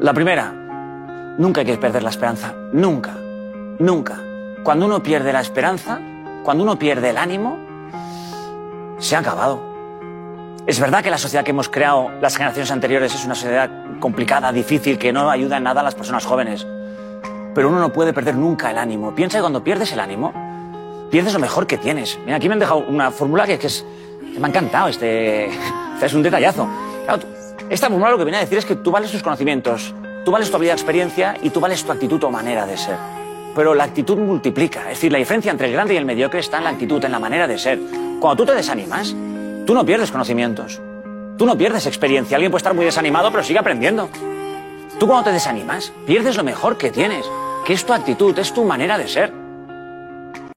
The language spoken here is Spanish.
La primera, nunca hay que perder la esperanza. Nunca. Nunca. Cuando uno pierde la esperanza, cuando uno pierde el ánimo, se ha acabado. Es verdad que la sociedad que hemos creado las generaciones anteriores es una sociedad complicada, difícil, que no ayuda en nada a las personas jóvenes. Pero uno no puede perder nunca el ánimo. Piensa que cuando pierdes el ánimo, pierdes lo mejor que tienes. Mira, aquí me han dejado una fórmula que, es, me ha encantado. Este, este es un detallazo. Claro, esta fórmula lo que viene a decir es que tú vales tus conocimientos, tú vales tu habilidad de experiencia y tú vales tu actitud o manera de ser. Pero la actitud multiplica. Es decir, la diferencia entre el grande y el mediocre está en la actitud, en la manera de ser. Cuando tú te desanimas, tú no pierdes conocimientos. Tú no pierdes experiencia. Alguien puede estar muy desanimado, pero sigue aprendiendo. Tú cuando te desanimas, pierdes lo mejor que tienes, que es tu actitud, es tu manera de ser.